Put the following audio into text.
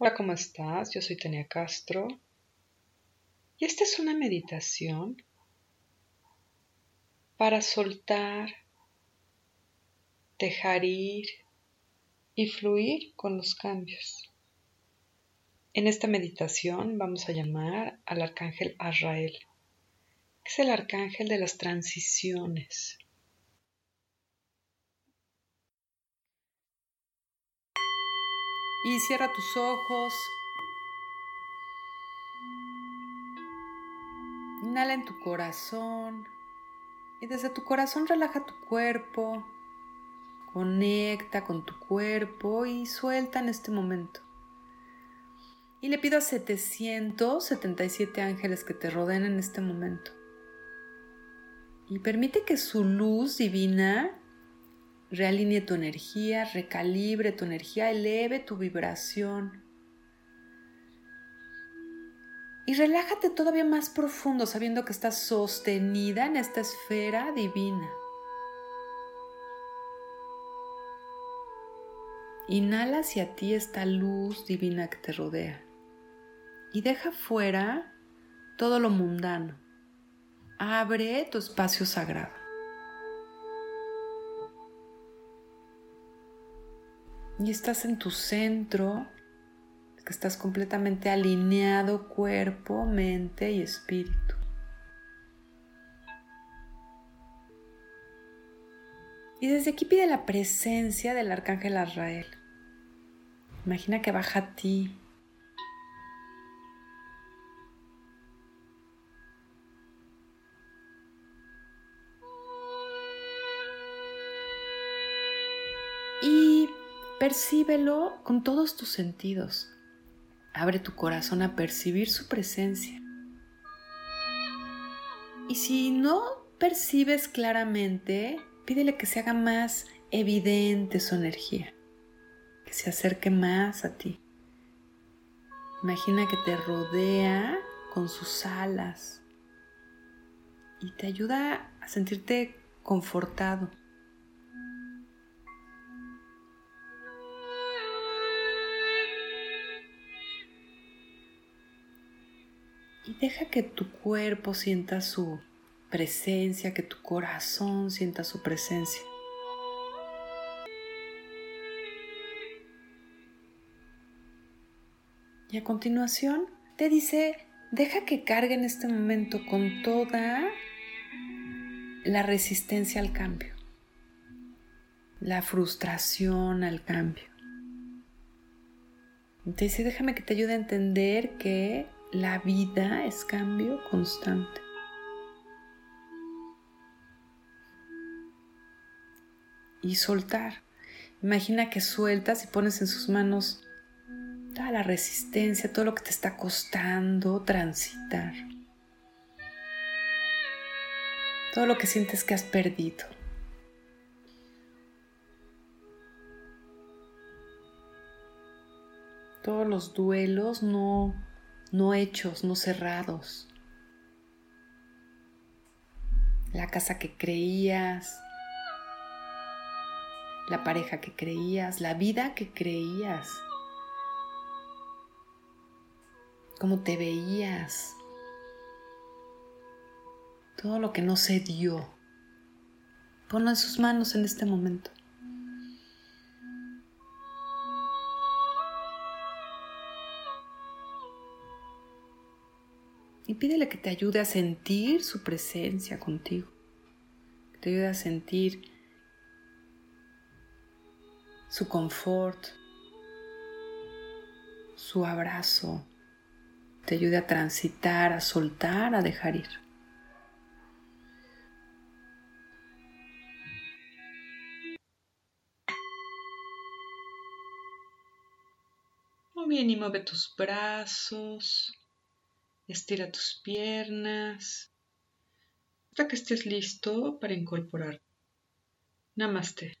Hola, ¿cómo estás? Yo soy Tania Castro y esta es una meditación para soltar, dejar ir y fluir con los cambios. En esta meditación vamos a llamar al arcángel Azrael, que es el arcángel de las transiciones. Y cierra tus ojos. Inhala en tu corazón. Y desde tu corazón relaja tu cuerpo. Conecta con tu cuerpo y suelta en este momento. Y le pido a 777 ángeles que te rodeen en este momento. Y permite que su luz divina realinee tu energía, recalibre tu energía, eleve tu vibración. Y relájate todavía más profundo sabiendo que estás sostenida en esta esfera divina. Inhala hacia ti esta luz divina que te rodea y deja fuera todo lo mundano. Abre tu espacio sagrado. Y estás en tu centro, que estás completamente alineado cuerpo, mente y espíritu. Y desde aquí pide la presencia del arcángel Azrael. Imagina que baja a ti. Percíbelo con todos tus sentidos. Abre tu corazón a percibir su presencia. Y si no percibes claramente, pídele que se haga más evidente su energía, que se acerque más a ti. Imagina que te rodea con sus alas y te ayuda a sentirte confortado. Deja que tu cuerpo sienta su presencia, que tu corazón sienta su presencia. Y a continuación te dice, deja que cargue en este momento con toda la resistencia al cambio, la frustración al cambio. Te dice, déjame que te ayude a entender que la vida es cambio constante. Y soltar. Imagina que sueltas y pones en sus manos toda la resistencia, todo lo que te está costando transitar. Todo lo que sientes que has perdido. Todos los duelos no no hechos, no cerrados. La casa que creías, la pareja que creías, la vida que creías, cómo te veías, todo lo que no se dio. Ponlo en sus manos en este momento. Y pídele que te ayude a sentir su presencia contigo, que te ayude a sentir su confort, su abrazo, te ayude a transitar, a soltar, a dejar ir. Muy bien, y mueve tus brazos, Estira tus piernas hasta que estés listo para incorporar. Namaste.